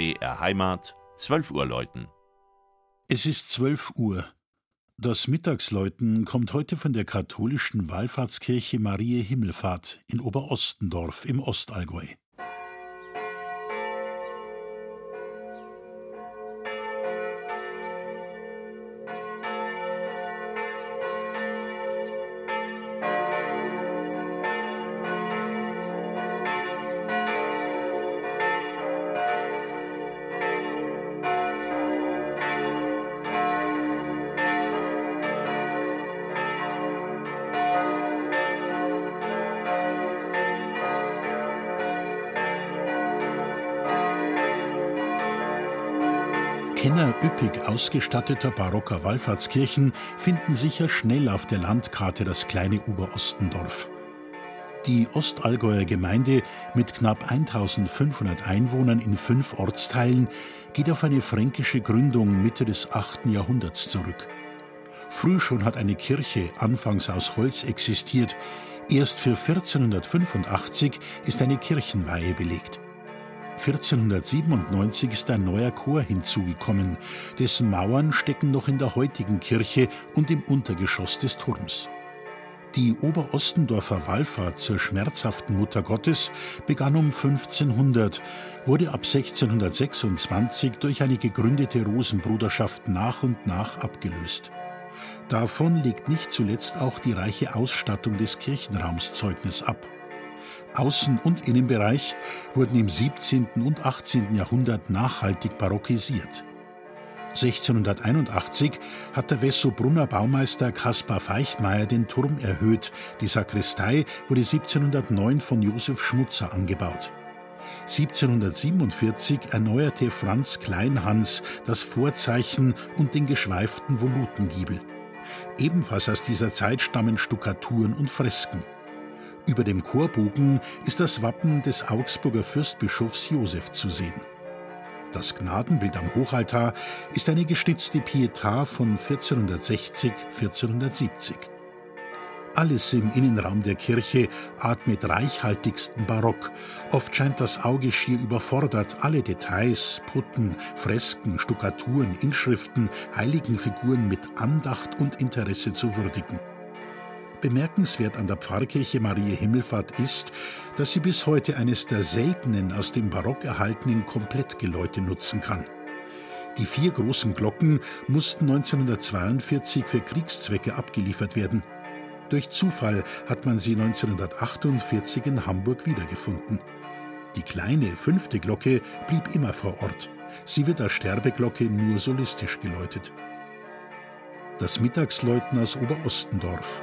BR Heimat, 12 Uhr läuten. Es ist 12 Uhr. Das Mittagsläuten kommt heute von der katholischen Wallfahrtskirche Marie Himmelfahrt in Oberostendorf im Ostallgäu. Kenner üppig ausgestatteter barocker Wallfahrtskirchen finden sicher schnell auf der Landkarte das kleine Oberostendorf. Die Ostallgäuer Gemeinde mit knapp 1500 Einwohnern in fünf Ortsteilen geht auf eine fränkische Gründung Mitte des 8. Jahrhunderts zurück. Früh schon hat eine Kirche anfangs aus Holz existiert. Erst für 1485 ist eine Kirchenweihe belegt. 1497 ist ein neuer Chor hinzugekommen, dessen Mauern stecken noch in der heutigen Kirche und im Untergeschoss des Turms. Die Oberostendorfer Wallfahrt zur schmerzhaften Mutter Gottes begann um 1500, wurde ab 1626 durch eine gegründete Rosenbruderschaft nach und nach abgelöst. Davon legt nicht zuletzt auch die reiche Ausstattung des Kirchenraums Zeugnis ab. Außen- und Innenbereich wurden im 17. und 18. Jahrhundert nachhaltig barockisiert. 1681 hat der Wessobrunner Baumeister Caspar Feichtmeier den Turm erhöht. Die Sakristei wurde 1709 von Josef Schmutzer angebaut. 1747 erneuerte Franz Kleinhans das Vorzeichen und den geschweiften Volutengiebel. Ebenfalls aus dieser Zeit stammen Stuckaturen und Fresken. Über dem Chorbogen ist das Wappen des Augsburger Fürstbischofs Josef zu sehen. Das Gnadenbild am Hochaltar ist eine gestitzte Pietà von 1460-1470. Alles im Innenraum der Kirche atmet reichhaltigsten Barock. Oft scheint das Auge schier überfordert, alle Details, Putten, Fresken, Stuckaturen, Inschriften, Heiligenfiguren mit Andacht und Interesse zu würdigen. Bemerkenswert an der Pfarrkirche Marie Himmelfahrt ist, dass sie bis heute eines der seltenen aus dem Barock erhaltenen Komplettgeläute nutzen kann. Die vier großen Glocken mussten 1942 für Kriegszwecke abgeliefert werden. Durch Zufall hat man sie 1948 in Hamburg wiedergefunden. Die kleine fünfte Glocke blieb immer vor Ort. Sie wird als Sterbeglocke nur solistisch geläutet. Das Mittagsläuten aus Oberostendorf